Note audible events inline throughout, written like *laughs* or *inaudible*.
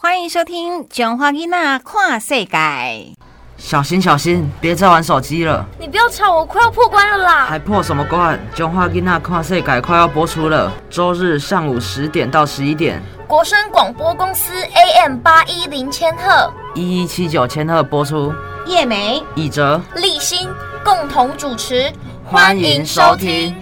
欢迎收听《中华囡仔跨世界》。小心小心，别再玩手机了！你不要吵，我快要破关了啦！还破什么关？中华囡仔跨世界快要播出了，周日上午十点到十一点，国声广播公司 AM 八一零千赫，一一七九千赫播出。叶梅、以哲、立新共同主持，欢迎收听。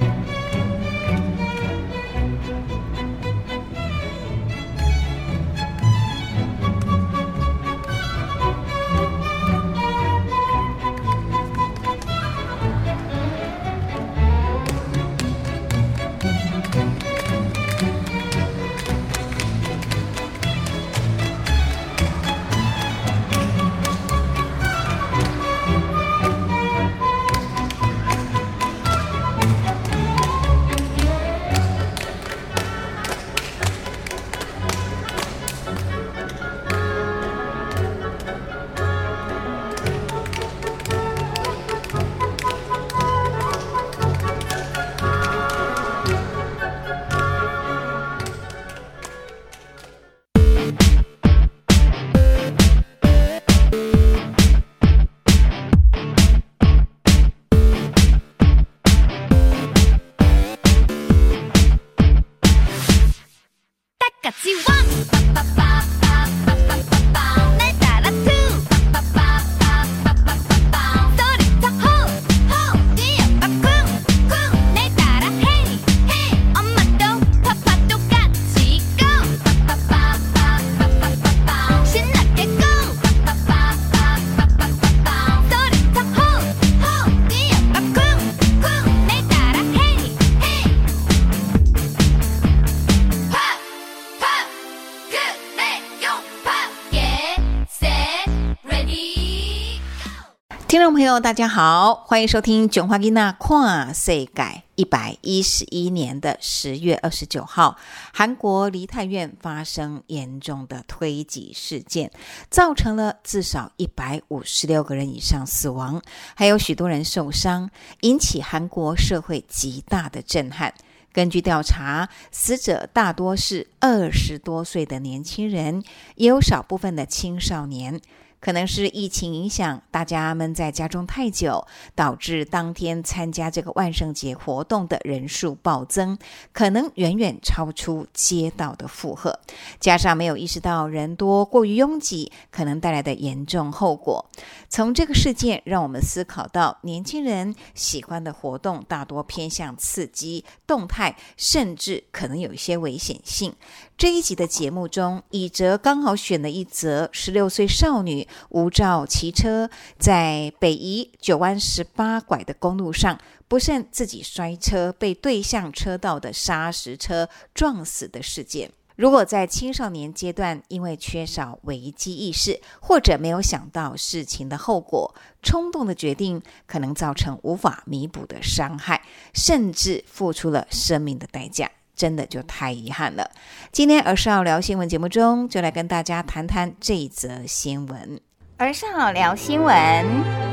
大家好，欢迎收听《囧花吉娜跨岁改》。一百一十一年的十月二十九号，韩国梨泰院发生严重的推挤事件，造成了至少一百五十六个人以上死亡，还有许多人受伤，引起韩国社会极大的震撼。根据调查，死者大多是二十多岁的年轻人，也有少部分的青少年。可能是疫情影响，大家闷在家中太久，导致当天参加这个万圣节活动的人数暴增，可能远远超出街道的负荷。加上没有意识到人多过于拥挤可能带来的严重后果。从这个事件，让我们思考到年轻人喜欢的活动大多偏向刺激、动态，甚至可能有一些危险性。这一集的节目中，以哲刚好选了一则十六岁少女无照骑车在北宜九弯十八拐的公路上，不慎自己摔车，被对向车道的砂石车撞死的事件。如果在青少年阶段，因为缺少危机意识，或者没有想到事情的后果，冲动的决定可能造成无法弥补的伤害，甚至付出了生命的代价。真的就太遗憾了。今天儿少聊新闻节目中，就来跟大家谈谈这则新闻。儿少聊新闻。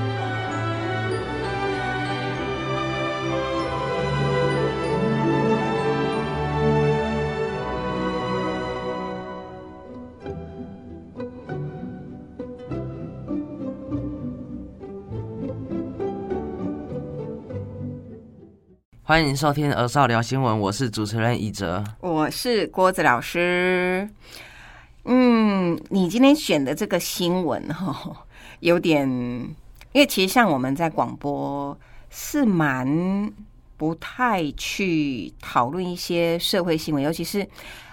欢迎收听《儿少聊新闻》，我是主持人以哲，我是郭子老师。嗯，你今天选的这个新闻哈，有点，因为其实像我们在广播是蛮不太去讨论一些社会新闻，尤其是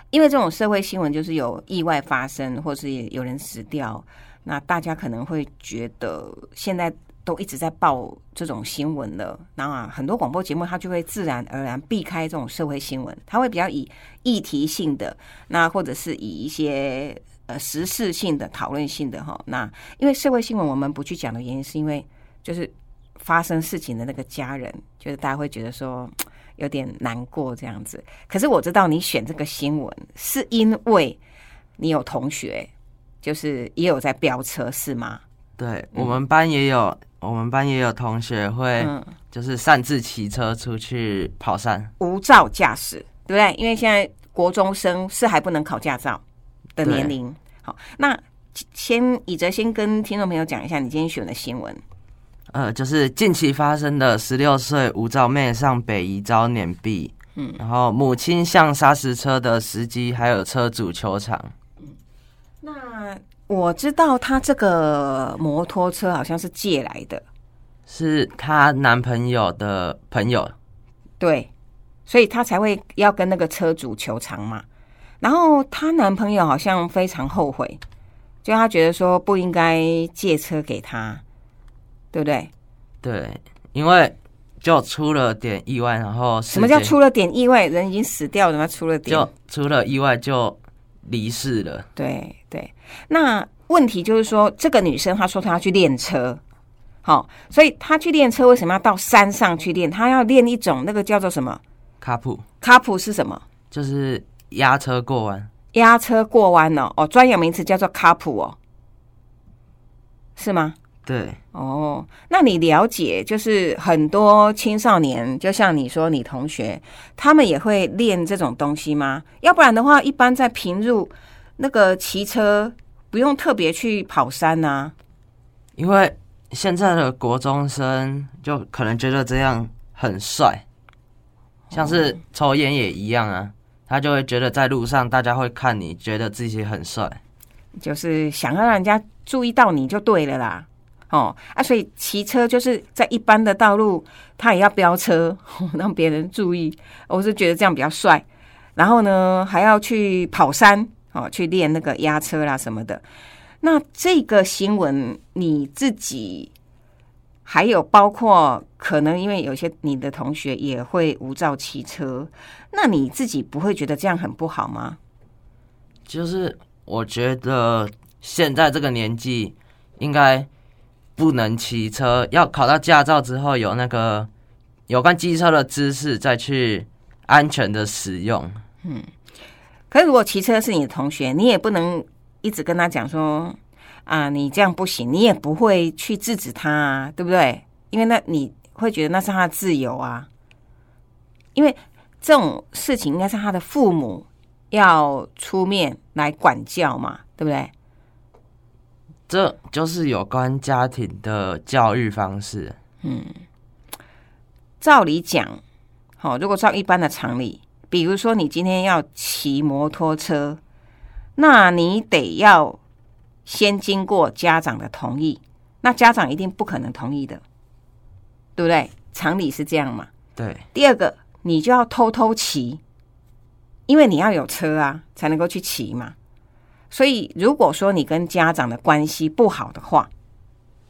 因为这种社会新闻就是有意外发生，或是有人死掉，那大家可能会觉得现在。都一直在报这种新闻了，然后啊，很多广播节目它就会自然而然避开这种社会新闻，它会比较以议题性的，那或者是以一些呃时事性的讨论性的哈。那因为社会新闻我们不去讲的原因，是因为就是发生事情的那个家人，就是大家会觉得说有点难过这样子。可是我知道你选这个新闻是因为你有同学就是也有在飙车，是吗？对我们班也有。我们班也有同学会，就是擅自骑车出去跑山，无照驾驶，对不对？因为现在国中生是还不能考驾照的年龄，好，那先以哲先跟听众朋友讲一下你今天选的新闻。呃，就是近期发生的十六岁无照妹上北移遭碾毙，嗯，然后母亲向砂石车的司机还有车主求偿。那我知道她这个摩托车好像是借来的，是她男朋友的朋友，对，所以她才会要跟那个车主求偿嘛。然后她男朋友好像非常后悔，就他觉得说不应该借车给她。对不对？对，因为就出了点意外，然后什么叫出了点意外？人已经死掉了，吗？出了点就出了意外就离世了。对对，那问题就是说，这个女生她说她要去练车，好，所以她去练车为什么要到山上去练？她要练一种那个叫做什么？卡普。卡普是什么？就是压车过弯。压车过弯哦，哦，专有名词叫做卡普哦，是吗？对哦，那你了解就是很多青少年，就像你说你同学，他们也会练这种东西吗？要不然的话，一般在平入那个骑车不用特别去跑山呐。因为现在的国中生就可能觉得这样很帅，像是抽烟也一样啊，他就会觉得在路上大家会看你，觉得自己很帅，就是想要让人家注意到你就对了啦。哦啊，所以骑车就是在一般的道路，他也要飙车，*laughs* 让别人注意。我是觉得这样比较帅。然后呢，还要去跑山，哦，去练那个压车啦什么的。那这个新闻你自己，还有包括可能因为有些你的同学也会无照骑车，那你自己不会觉得这样很不好吗？就是我觉得现在这个年纪应该。不能骑车，要考到驾照之后有那个有关机车的知识，再去安全的使用。嗯，可是如果骑车是你的同学，你也不能一直跟他讲说啊，你这样不行，你也不会去制止他，啊，对不对？因为那你会觉得那是他的自由啊。因为这种事情应该是他的父母要出面来管教嘛，对不对？这就是有关家庭的教育方式。嗯，照理讲，好，如果照一般的常理，比如说你今天要骑摩托车，那你得要先经过家长的同意，那家长一定不可能同意的，对不对？常理是这样嘛？对。第二个，你就要偷偷骑，因为你要有车啊，才能够去骑嘛。所以，如果说你跟家长的关系不好的话，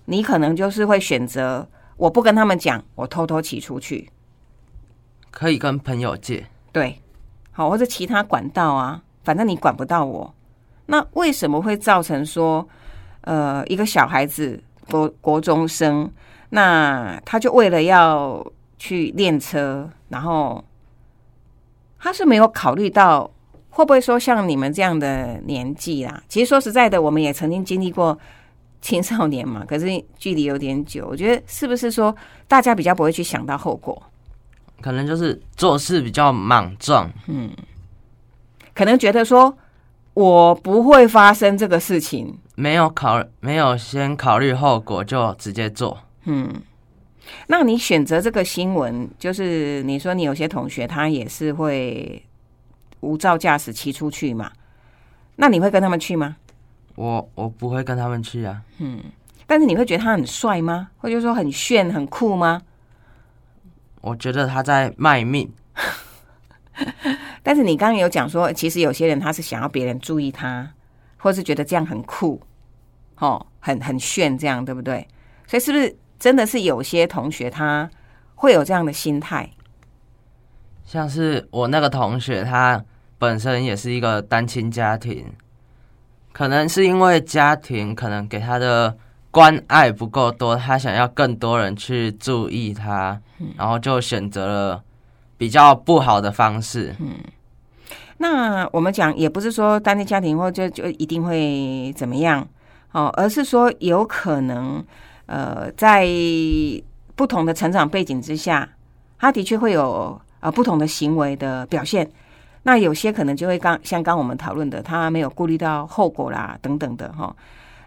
你可能就是会选择我不跟他们讲，我偷偷骑出去，可以跟朋友借，对，好或者其他管道啊，反正你管不到我。那为什么会造成说，呃，一个小孩子国国中生，那他就为了要去练车，然后他是没有考虑到。会不会说像你们这样的年纪啦？其实说实在的，我们也曾经经历过青少年嘛。*laughs* 可是距离有点久，我觉得是不是说大家比较不会去想到后果？可能就是做事比较莽撞，嗯，可能觉得说我不会发生这个事情，没有考没有先考虑后果就直接做，嗯。那你选择这个新闻，就是你说你有些同学他也是会。无照驾驶骑出去嘛？那你会跟他们去吗？我我不会跟他们去啊。嗯，但是你会觉得他很帅吗？或者说很炫、很酷吗？我觉得他在卖命。*laughs* 但是你刚刚有讲说，其实有些人他是想要别人注意他，或是觉得这样很酷，哦，很很炫，这样对不对？所以是不是真的是有些同学他会有这样的心态？像是我那个同学，他本身也是一个单亲家庭，可能是因为家庭可能给他的关爱不够多，他想要更多人去注意他，然后就选择了比较不好的方式。嗯，那我们讲也不是说单亲家庭或就就一定会怎么样哦，而是说有可能呃，在不同的成长背景之下，他的确会有。呃，不同的行为的表现，那有些可能就会刚像刚我们讨论的，他没有顾虑到后果啦，等等的哈。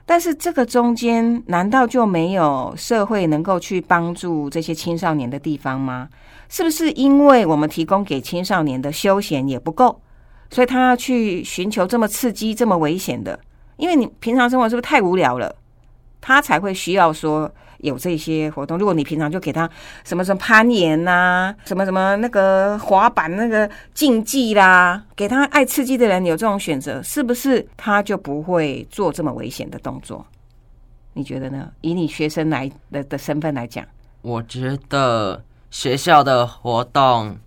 但是这个中间难道就没有社会能够去帮助这些青少年的地方吗？是不是因为我们提供给青少年的休闲也不够，所以他要去寻求这么刺激、这么危险的？因为你平常生活是不是太无聊了，他才会需要说。有这些活动，如果你平常就给他什么什么攀岩呐，什么什么那个滑板那个竞技啦，给他爱刺激的人有这种选择，是不是他就不会做这么危险的动作？你觉得呢？以你学生来的的身份来讲，我觉得学校的活动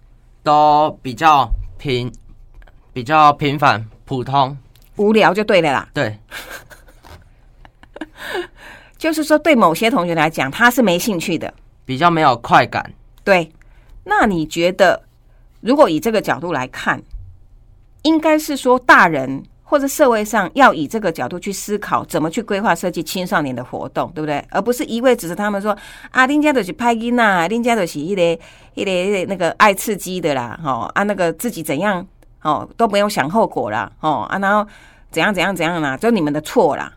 都比较平，比较平凡普通，无聊就对了啦。对。就是说，对某些同学来讲，他是没兴趣的，比较没有快感。对，那你觉得，如果以这个角度来看，应该是说，大人或者社会上要以这个角度去思考，怎么去规划设计青少年的活动，对不对？而不是一味指着他们说啊，林家都是拍音呐，林家都是一类一类那个爱刺激的啦，哦啊，那个自己怎样哦都不用想后果啦，哦啊，然后怎样怎样怎样啦，就你们的错啦。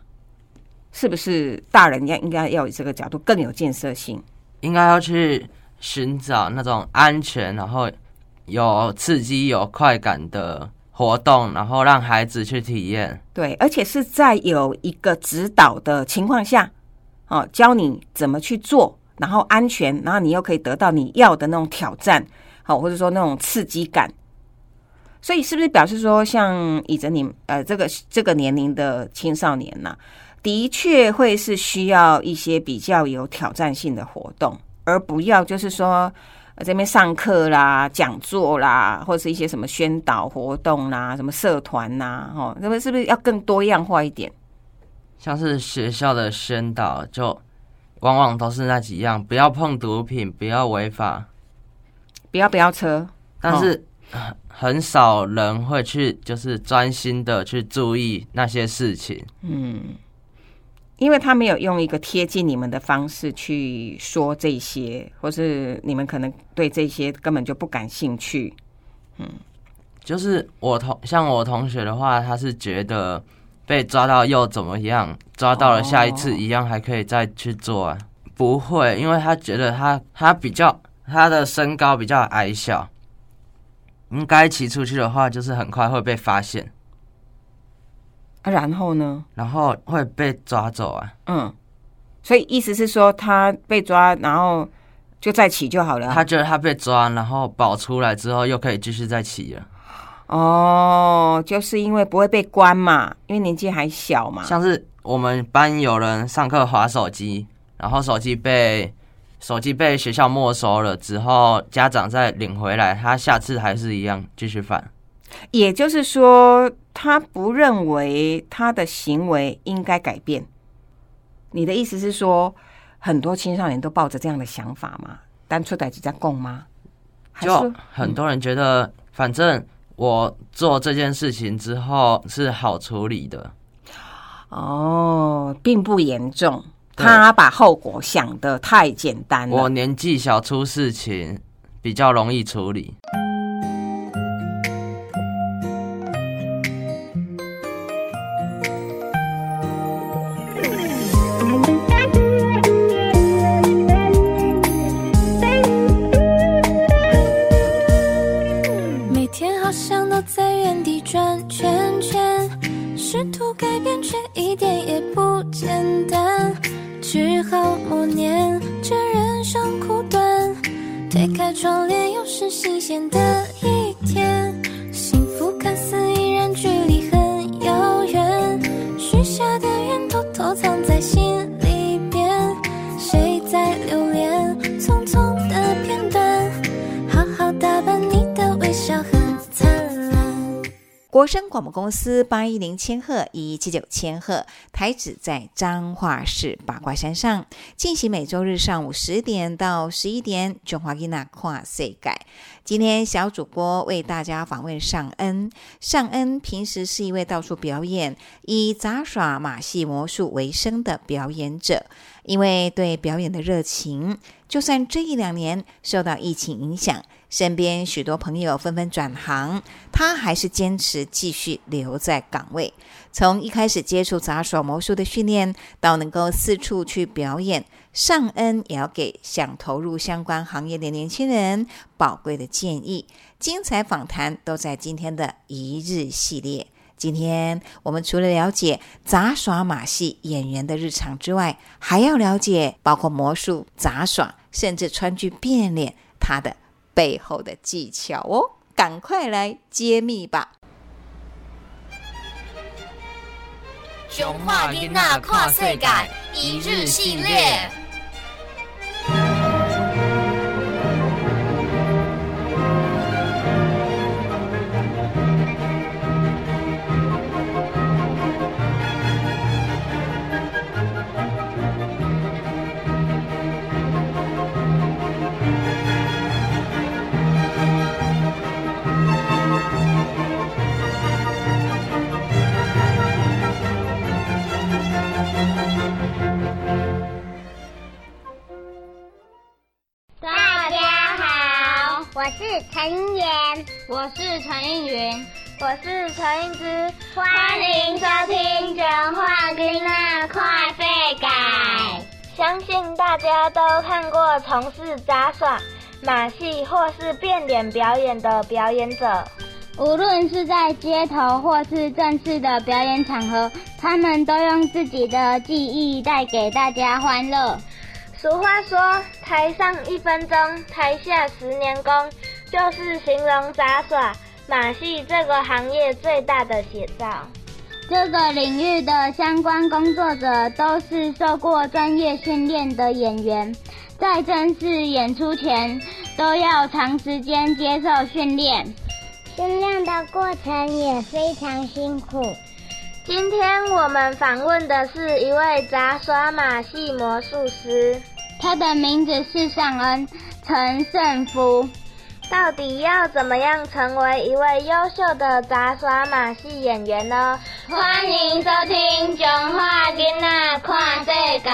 是不是大人要应该要以这个角度更有建设性？应该要去寻找那种安全，然后有刺激、有快感的活动，然后让孩子去体验。对，而且是在有一个指导的情况下，哦，教你怎么去做，然后安全，然后你又可以得到你要的那种挑战，好，或者说那种刺激感。所以，是不是表示说，像以着你呃这个这个年龄的青少年呢？的确会是需要一些比较有挑战性的活动，而不要就是说这边上课啦、讲座啦，或者是一些什么宣导活动啦、什么社团呐，哦，那么是不是要更多样化一点？像是学校的宣导，就往往都是那几样：不要碰毒品，不要违法，不要不要车。但是很少人会去，就是专心的去注意那些事情。嗯。因为他没有用一个贴近你们的方式去说这些，或是你们可能对这些根本就不感兴趣。嗯，就是我同像我同学的话，他是觉得被抓到又怎么样？抓到了下一次一样还可以再去做啊？不会，因为他觉得他他比较他的身高比较矮小，应该骑出去的话，就是很快会被发现。然后呢？然后会被抓走啊。嗯，所以意思是说，他被抓，然后就再起就好了。他觉得他被抓，然后保出来之后，又可以继续再起了。哦，就是因为不会被关嘛，因为年纪还小嘛。像是我们班有人上课划手机，然后手机被手机被学校没收了之后，家长再领回来，他下次还是一样继续犯。也就是说。他不认为他的行为应该改变。你的意思是说，很多青少年都抱着这样的想法吗？单出歹只在供吗？就很多人觉得，反正我做这件事情之后是好处理的。哦，并不严重。他把后果想的太简单了。我年纪小，出事情比较容易处理。试图改变却一点也不简单。只好默念这人生苦短推开窗帘又是新鲜的一天。幸福看似国声广播公司八一零千赫一七九千赫台址在彰化市八卦山上，进行每周日上午十点到十一点中华吉娜跨世界。今天小主播为大家访问尚恩。尚恩平时是一位到处表演、以杂耍马戏魔术为生的表演者。因为对表演的热情，就算这一两年受到疫情影响，身边许多朋友纷纷转行，他还是坚持继续留在岗位。从一开始接触杂耍魔术的训练，到能够四处去表演，尚恩也要给想投入相关行业的年轻人宝贵的建议。精彩访谈都在今天的一日系列。今天我们除了了解杂耍马戏演员的日常之外，还要了解包括魔术、杂耍，甚至川剧变脸他的背后的技巧哦！赶快来揭秘吧！熊化囡仔跨世界一日系列。是陈妍，我是陈映云，我是陈映之，欢迎收听《讲话君那快世界》。相信大家都看过从事杂耍、马戏或是变脸表演的表演者，无论是在街头或是正式的表演场合，他们都用自己的技艺带给大家欢乐。俗话说：“台上一分钟，台下十年功。”就是形容杂耍马戏这个行业最大的写照。这个领域的相关工作者都是受过专业训练的演员，在正式演出前都要长时间接受训练，训练的过程也非常辛苦。今天我们访问的是一位杂耍马戏魔术师，他的名字是尚恩陈胜夫。到底要怎么样成为一位优秀的杂耍马戏演员呢？欢迎收听《中华囡仔看世界》。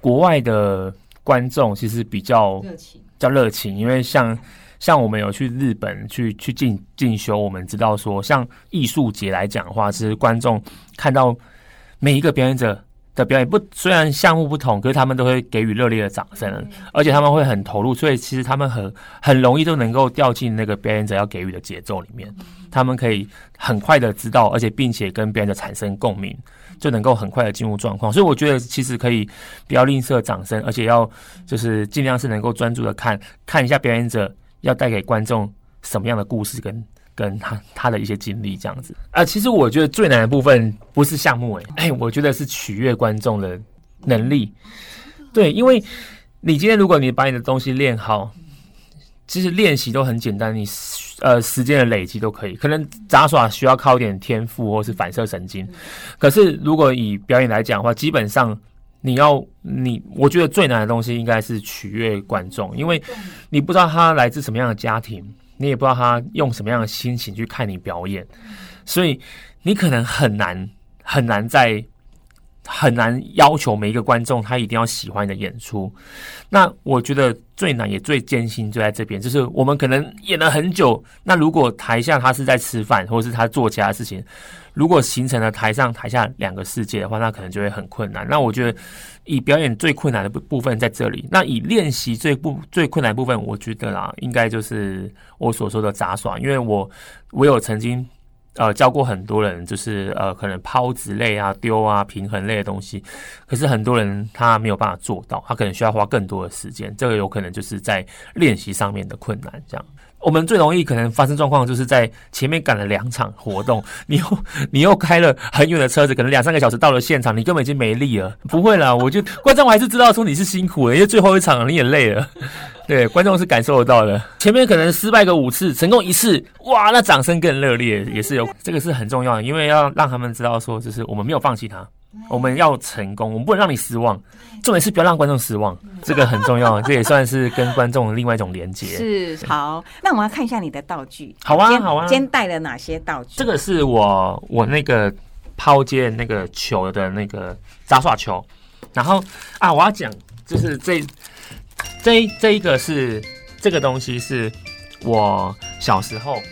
国外的观众其实比较热情，比较热情，因为像像我们有去日本去去进进修，我们知道说，像艺术节来讲的话，其实观众看到每一个表演者。的表演不虽然项目不同，可是他们都会给予热烈的掌声，而且他们会很投入，所以其实他们很很容易都能够掉进那个表演者要给予的节奏里面。他们可以很快的知道，而且并且跟表演者产生共鸣，就能够很快的进入状况。所以我觉得其实可以不要吝啬掌声，而且要就是尽量是能够专注的看看一下表演者要带给观众什么样的故事跟。跟他他的一些经历这样子啊，其实我觉得最难的部分不是项目哎，哎，*coughs* 我觉得是取悦观众的能力。对，因为你今天如果你把你的东西练好，其实练习都很简单，你呃时间的累积都可以。可能杂耍需要靠一点天赋或是反射神经，可是如果以表演来讲的话，基本上你要你，我觉得最难的东西应该是取悦观众，因为你不知道他来自什么样的家庭。你也不知道他用什么样的心情去看你表演，所以你可能很难很难在很难要求每一个观众他一定要喜欢你的演出。那我觉得最难也最艰辛就在这边，就是我们可能演了很久，那如果台下他是在吃饭，或者是他做其他事情，如果形成了台上台下两个世界的话，那可能就会很困难。那我觉得。以表演最困难的部部分在这里，那以练习最不最困难部分，我觉得啦，应该就是我所说的杂耍，因为我我有曾经呃教过很多人，就是呃可能抛掷类啊、丢啊、平衡类的东西，可是很多人他没有办法做到，他可能需要花更多的时间，这个有可能就是在练习上面的困难，这样。我们最容易可能发生状况，就是在前面赶了两场活动，*laughs* 你又你又开了很远的车子，可能两三个小时到了现场，你根本已经没力了。不会啦，我就观众还是知道说你是辛苦的，因为最后一场你也累了。*laughs* 对，观众是感受得到的。前面可能失败个五次，成功一次，哇，那掌声更热烈，也是有这个是很重要的，因为要让他们知道说，就是我们没有放弃他。我们要成功，我们不能让你失望。重点是不要让观众失望，这个很重要。*laughs* 这也算是跟观众另外一种连接。是好，那我们要看一下你的道具。好啊，好啊。今天带了哪些道具？这个是我我那个抛接那个球的那个杂耍球，然后啊，我要讲就是这这这一个是这个东西是我小时候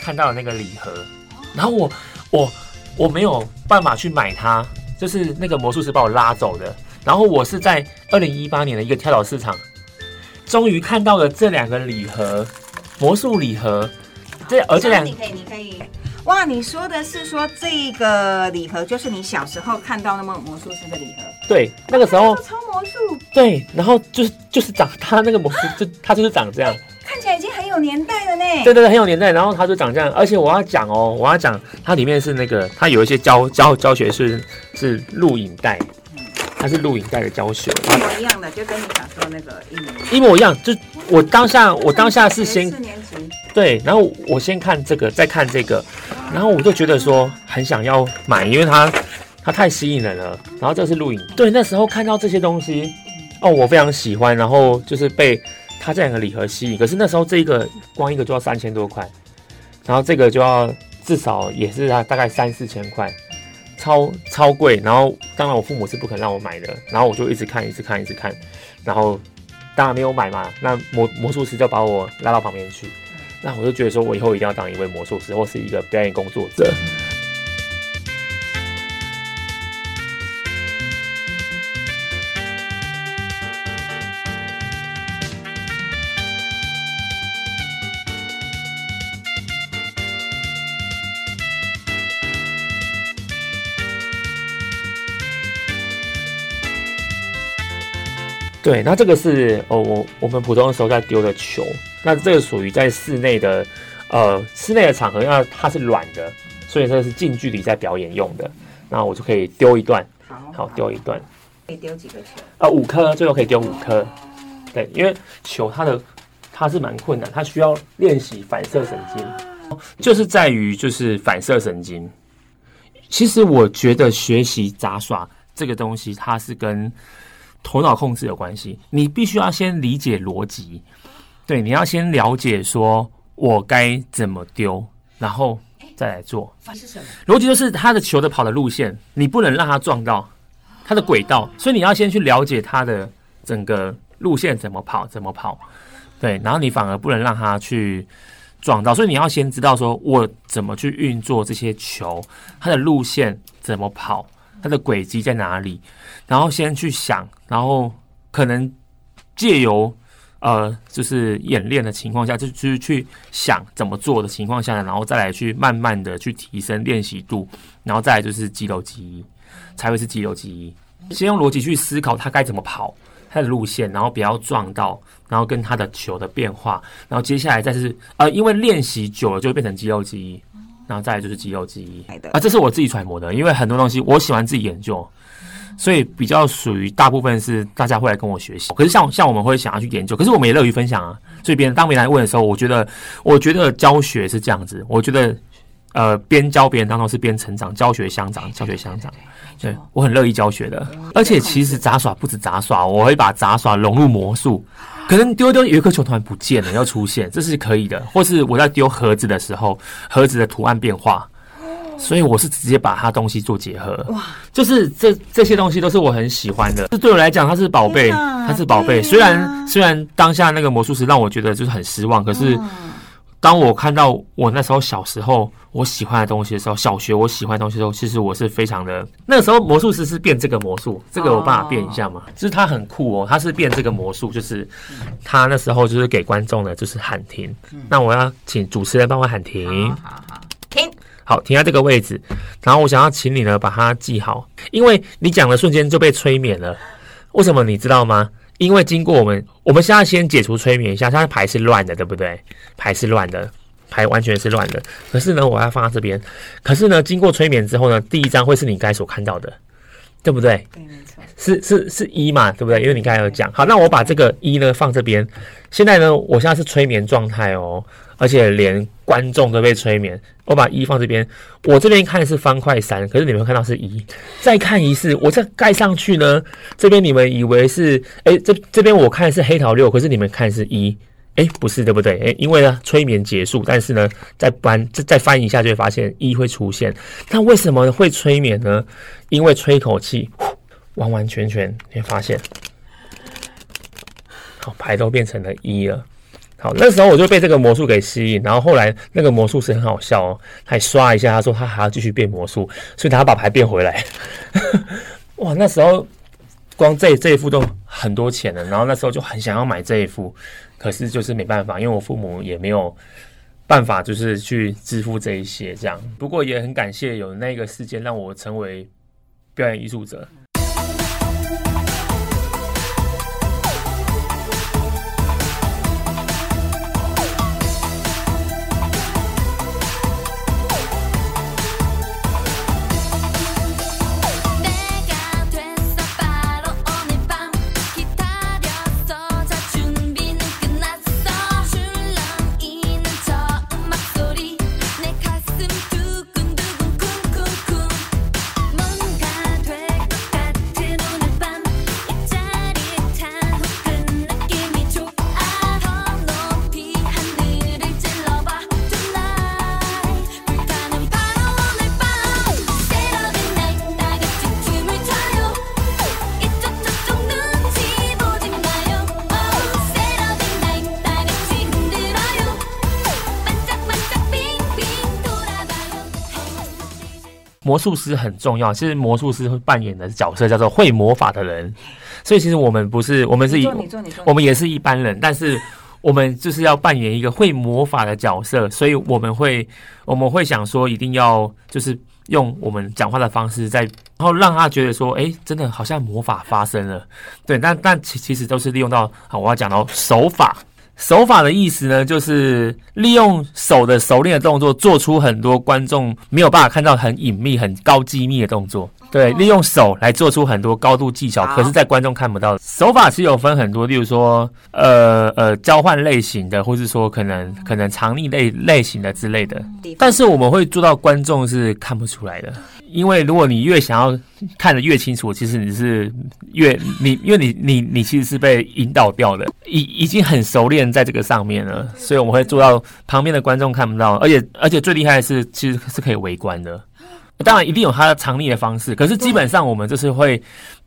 看到的那个礼盒，然后我我我没有办法去买它，就是那个魔术师把我拉走的。然后我是在二零一八年的一个跳蚤市场，终于看到了这两个礼盒，魔术礼盒。这而这两你可以，你可以。哇，你说的是说这个礼盒就是你小时候看到那么魔术师的礼盒？对，那个时候超魔术。对，然后就是就是长他那个魔术，就他就是长这样，有年代的呢。对对对，很有年代。然后他就长这样，而且我要讲哦，我要讲它里面是那个，它有一些教教教学是是录影带。它是录影带的教学，一模一样的，就跟你小时候那个一模一模一样。就我当下，我当下是先四年级，对，然后我先看这个，再看这个，然后我就觉得说很想要买，因为它它太吸引人了。然后这是录影，对，那时候看到这些东西，哦，我非常喜欢，然后就是被它这两个礼盒吸引。可是那时候这一个光一个就要三千多块，然后这个就要至少也是大概三四千块。超超贵，然后当然我父母是不肯让我买的，然后我就一直看，一直看，一直看，然后当然没有买嘛。那魔魔术师就把我拉到旁边去，那我就觉得说我以后一定要当一位魔术师或是一个表演工作者。对，那这个是哦，我我们普通的时候在丢的球，那这个属于在室内的，呃，室内的场合，因为它是软的，所以这个是近距离在表演用的。那我就可以丢一段，好，丢一段，可以丢几个球？呃，五颗，最后可以丢五颗。对，因为球它的它是蛮困难，它需要练习反射神经，就是在于就是反射神经。其实我觉得学习杂耍这个东西，它是跟头脑控制有关系，你必须要先理解逻辑，对，你要先了解说我该怎么丢，然后再来做。逻辑就是他的球的跑的路线，你不能让他撞到他的轨道，所以你要先去了解他的整个路线怎么跑，怎么跑，对，然后你反而不能让他去撞到，所以你要先知道说我怎么去运作这些球，它的路线怎么跑。它的轨迹在哪里？然后先去想，然后可能借由呃，就是演练的情况下，就就是去想怎么做的情况下，然后再来去慢慢的去提升练习度，然后再来就是肌肉记忆，才会是肌肉记忆。先用逻辑去思考它该怎么跑，它的路线，然后不要撞到，然后跟它的球的变化，然后接下来再是呃，因为练习久了就会变成肌肉记忆。然后再来就是肌肉记忆啊，这是我自己揣摩的，因为很多东西我喜欢自己研究，所以比较属于大部分是大家会来跟我学习。可是像像我们会想要去研究，可是我们也乐于分享啊。所以别人当别人来问的时候，我觉得我觉得教学是这样子，我觉得呃边教别人当中是边成长，教学相长，教学相长。对我很乐意教学的，而且其实杂耍不止杂耍，我会把杂耍融入魔术。可能丢丢有一颗球突然不见了，要出现，这是可以的。或是我在丢盒子的时候，盒子的图案变化，所以我是直接把它东西做结合。哇，就是这这些东西都是我很喜欢的。这对我来讲，它是宝贝，它是宝贝。虽然虽然当下那个魔术师让我觉得就是很失望，可是。当我看到我那时候小时候我喜欢的东西的时候，小学我喜欢的东西的时候，其实我是非常的。那个时候魔术师是变这个魔术，这个我帮他变一下嘛，就是他很酷哦，他是变这个魔术，就是他那时候就是给观众的就是喊停。那我要请主持人帮我喊停，停，好停在这个位置。然后我想要请你呢把它记好，因为你讲的瞬间就被催眠了。为什么你知道吗？因为经过我们，我们现在先解除催眠一下，现在牌是乱的，对不对？牌是乱的，牌完全是乱的。可是呢，我要放在这边。可是呢，经过催眠之后呢，第一张会是你该所看到的，对不对？对，没错。是是是一嘛，对不对？因为你刚才有讲。好，那我把这个一呢放这边。现在呢，我现在是催眠状态哦。而且连观众都被催眠。我把一放这边，我这边看的是方块三，可是你们看到是一。再看一次，我再盖上去呢，这边你们以为是，哎，这这边我看的是黑桃六，可是你们看是一，哎，不是对不对？哎，因为呢催眠结束，但是呢再翻再再翻一下就会发现一会出现。那为什么会催眠呢？因为吹口气，完完全全你会发现，好牌都变成了一了。好，那时候我就被这个魔术给吸引，然后后来那个魔术师很好笑哦，还刷一下，他说他还要继续变魔术，所以他把牌变回来。*laughs* 哇，那时候光这这一副都很多钱了，然后那时候就很想要买这一副，可是就是没办法，因为我父母也没有办法，就是去支付这一些这样。不过也很感谢有那个事件让我成为表演艺术者。魔术师很重要，其实魔术师会扮演的角色叫做会魔法的人，所以其实我们不是，我们是，我们也是一般人，但是我们就是要扮演一个会魔法的角色，所以我们会，我们会想说，一定要就是用我们讲话的方式，在然后让他觉得说，哎，真的好像魔法发生了，对，但但其其实都是利用到，好，我要讲到手法。手法的意思呢，就是利用手的熟练的动作，做出很多观众没有办法看到很隐秘、很高机密的动作。对，利用手来做出很多高度技巧，可是，在观众看不到。手法是有分很多，例如说，呃呃，交换类型的，或是说可能可能藏匿类类型的之类的。但是我们会做到观众是看不出来的，因为如果你越想要看得越清楚，其实你是越你，因为你你你其实是被引导掉的，已已经很熟练在这个上面了，所以我们会做到旁边的观众看不到，而且而且最厉害的是，其实是可以围观的。当然一定有他的藏匿的方式，可是基本上我们就是会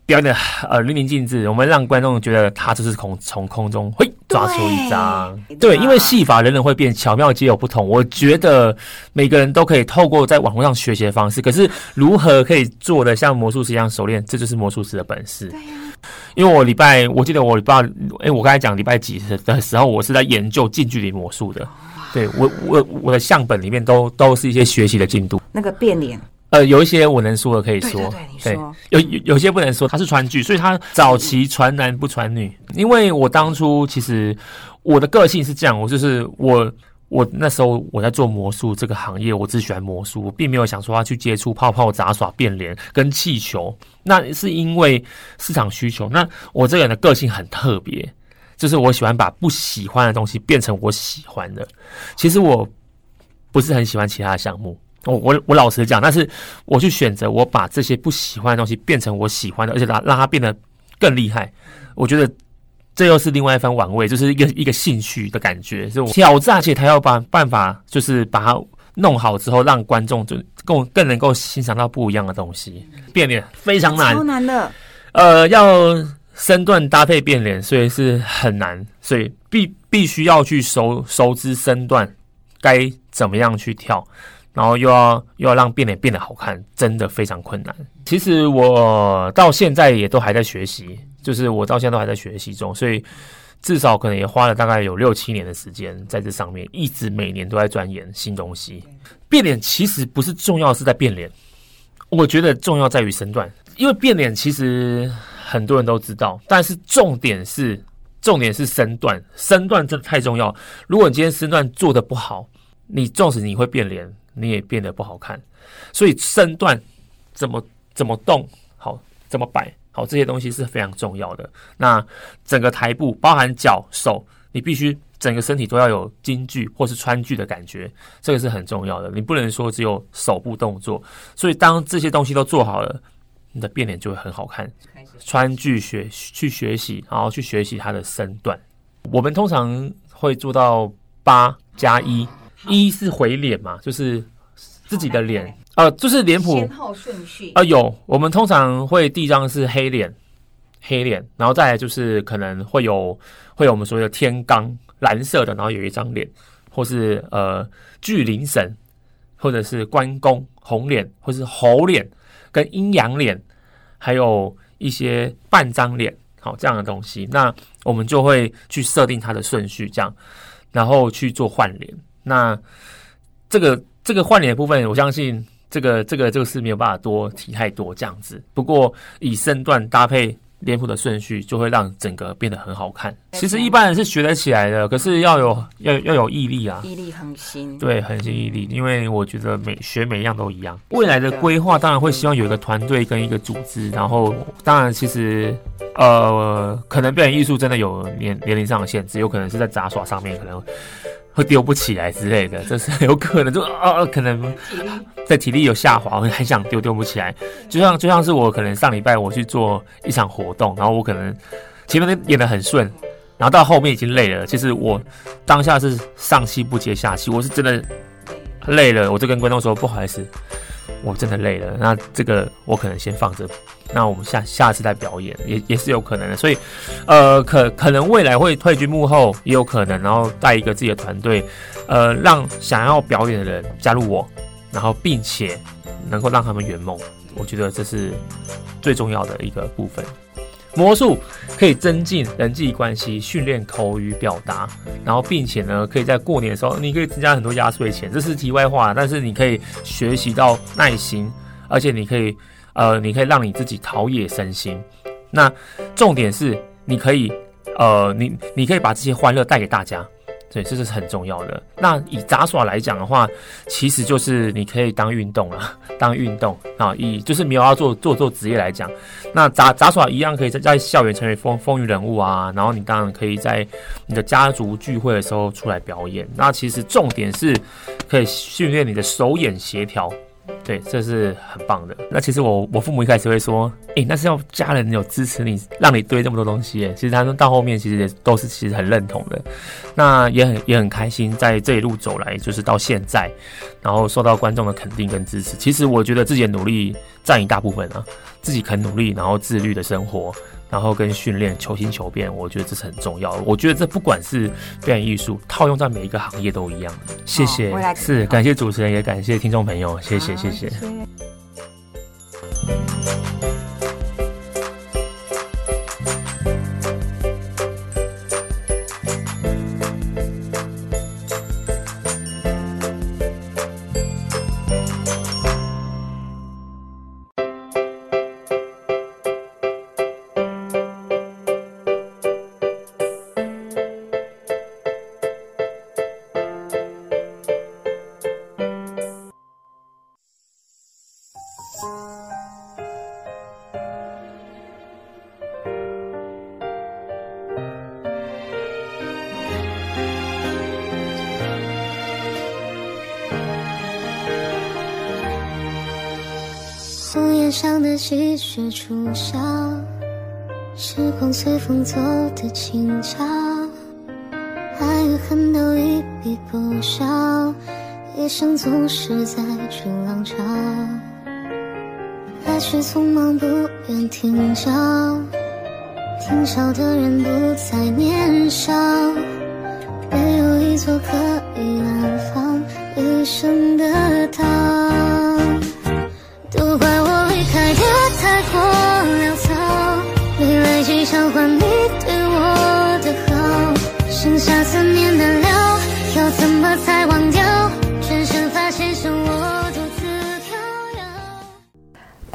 表演的呃淋漓尽致，我们让观众觉得他就是空从空中会抓出一张，对，因为戏法人人会变，巧妙皆有不同。我觉得每个人都可以透过在网络上学习的方式，可是如何可以做的像魔术师一样熟练，这就是魔术师的本事。对呀，因为我礼拜我记得我礼拜哎，我刚才讲礼拜几的时候，我是在研究近距离魔术的。对我我我的相本里面都都是一些学习的进度，那个变脸。呃，有一些我能说的可以说，对，有有有些不能说。他是川剧，所以他早期传男不传女。因为我当初其实我的个性是这样，我就是我我那时候我在做魔术这个行业，我只喜欢魔术，我并没有想说要去接触泡泡杂耍、变脸跟气球。那是因为市场需求。那我这个人的个性很特别，就是我喜欢把不喜欢的东西变成我喜欢的。其实我不是很喜欢其他的项目。我我我老实讲，但是我去选择，我把这些不喜欢的东西变成我喜欢的，而且让让它变得更厉害。我觉得这又是另外一番玩味，就是一个一个兴趣的感觉，是挑战，而且他要把办法，就是把它弄好之后，让观众就更更能够欣赏到不一样的东西。变脸非常难，超难的。呃，要身段搭配变脸，所以是很难，所以必必须要去熟熟知身段该怎么样去跳。然后又要又要让变脸变得好看，真的非常困难。其实我到现在也都还在学习，就是我到现在都还在学习中，所以至少可能也花了大概有六七年的时间在这上面，一直每年都在钻研新东西。变脸其实不是重要是在变脸，我觉得重要在于身段，因为变脸其实很多人都知道，但是重点是重点是身段，身段真的太重要。如果你今天身段做的不好，你纵使你会变脸。你也变得不好看，所以身段怎么怎么动好，怎么摆好，这些东西是非常重要的。那整个台步包含脚手，你必须整个身体都要有京剧或是川剧的感觉，这个是很重要的。你不能说只有手部动作，所以当这些东西都做好了，你的变脸就会很好看。川剧学去学习，然后去学习它的身段。我们通常会做到八加一，一是回脸嘛，就是自己的脸，呃，就是脸谱。先后顺序。啊、有，我们通常会第一张是黑脸，黑脸，然后再来就是可能会有会有我们所谓的天罡蓝色的，然后有一张脸，或是呃巨灵神，或者是关公红脸，或是猴脸跟阴阳脸，还有一些半张脸，好这样的东西，那我们就会去设定它的顺序，这样，然后去做换脸。那这个这个换脸的部分，我相信这个这个这个是没有办法多提太多这样子。不过以身段搭配脸谱的顺序，就会让整个变得很好看。其实一般人是学得起来的，可是要有要要有毅力啊。毅力恒心。对，恒心毅力，因为我觉得每学每一样都一样。未来的规划当然会希望有一个团队跟一个组织，然后当然其实呃，可能表演艺术真的有年年龄上的限制，有可能是在杂耍上面可能会丢不起来之类的，这是 *laughs* 有可能就啊、可能在体力有下滑，很想丢丢不起来。就像就像是我可能上礼拜我去做一场活动，然后我可能前面演的很顺。然后到后面已经累了，其实我当下是上气不接下气，我是真的累了，我就跟观众说不好意思，我真的累了。那这个我可能先放着，那我们下下次再表演，也也是有可能的。所以，呃，可可能未来会退居幕后，也有可能，然后带一个自己的团队，呃，让想要表演的人加入我，然后并且能够让他们圆梦，我觉得这是最重要的一个部分。魔术可以增进人际关系，训练口语表达，然后并且呢，可以在过年的时候，你可以增加很多压岁钱，这是题外话，但是你可以学习到耐心，而且你可以，呃，你可以让你自己陶冶身心。那重点是，你可以，呃，你你可以把这些欢乐带给大家。对，这是很重要的。那以杂耍来讲的话，其实就是你可以当运动啊，当运动啊。以就是没有要做做做职业来讲，那杂杂耍一样可以在在校园成为风风云人物啊。然后你当然可以在你的家族聚会的时候出来表演。那其实重点是可以训练你的手眼协调。对，这是很棒的。那其实我我父母一开始会说，诶、那是要家人有支持你，让你堆这么多东西。其实他们到后面其实也都是其实很认同的。那也很也很开心，在这一路走来，就是到现在，然后受到观众的肯定跟支持。其实我觉得自己的努力占一大部分啊，自己肯努力，然后自律的生活，然后跟训练，求新求变，我觉得这是很重要的。我觉得这不管是表演艺术，套用在每一个行业都一样。谢谢，是感谢主持人，也感谢听众朋友，谢谢谢谢。屋檐上的积雪初消，时光随风走的轻巧，爱与恨都一笔勾销，一生总是在逐浪潮，来去匆忙不愿停脚，听笑的人不再年少，没有一座可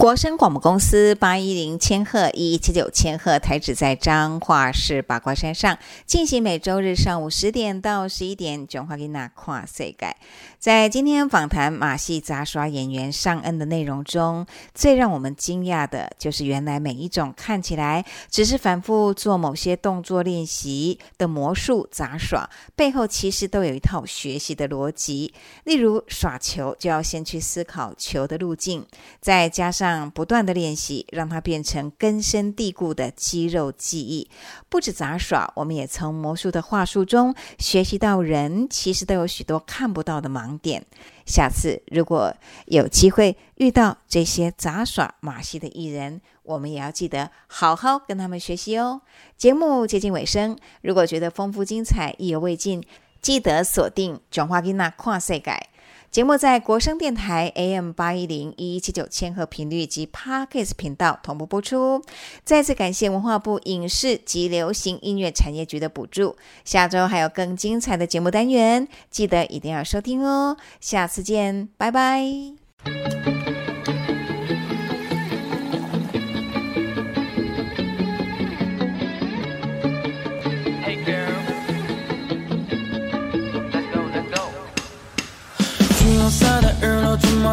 国声广播公司八一零千赫一一七九千赫台址在彰化市八卦山上，进行每周日上午十点到十一点。转化给那跨世界，在今天访谈马戏杂耍演员尚恩的内容中，最让我们惊讶的就是原来每一种看起来只是反复做某些动作练习的魔术杂耍，背后其实都有一套学习的逻辑。例如耍球，就要先去思考球的路径，再加上。不断的练习，让它变成根深蒂固的肌肉记忆。不止杂耍，我们也从魔术的话术中学习到，人其实都有许多看不到的盲点。下次如果有机会遇到这些杂耍马戏的艺人，我们也要记得好好跟他们学习哦。节目接近尾声，如果觉得丰富精彩、意犹未尽，记得锁定《转化给那跨世界》。节目在国声电台 AM 八一零一一七九千赫频率及 Parkes 频道同步播出。再次感谢文化部影视及流行音乐产业局的补助。下周还有更精彩的节目单元，记得一定要收听哦。下次见，拜拜。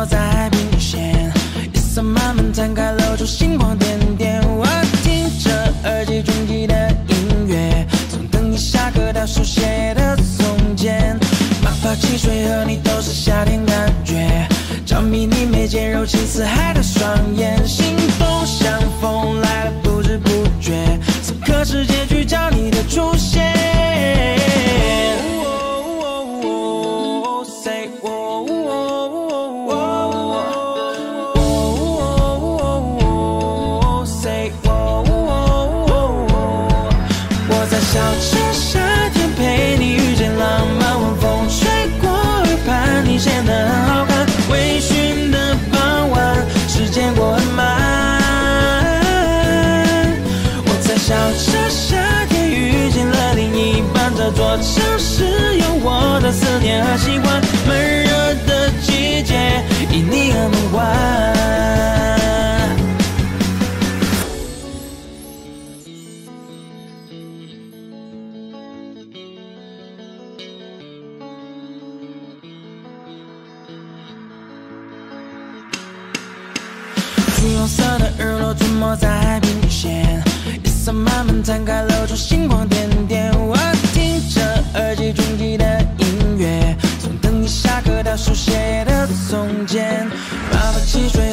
在海平线，夜色慢慢摊开，露出星光点点。我听着耳机中记的音乐，从等你下课到书写的从前。马发汽水和你都是夏天感觉，着迷你眉间柔情似海的双眼，心动像风来了不知不觉，此刻是结局，叫你的出现。我城市有我的思念和喜欢，闷热的季节因你而梦幻。橘红色的日落沉没在海平线，夜色慢慢摊开，露出星光点点。终极的音乐，从等你下课到书写的从前，爸爸汽水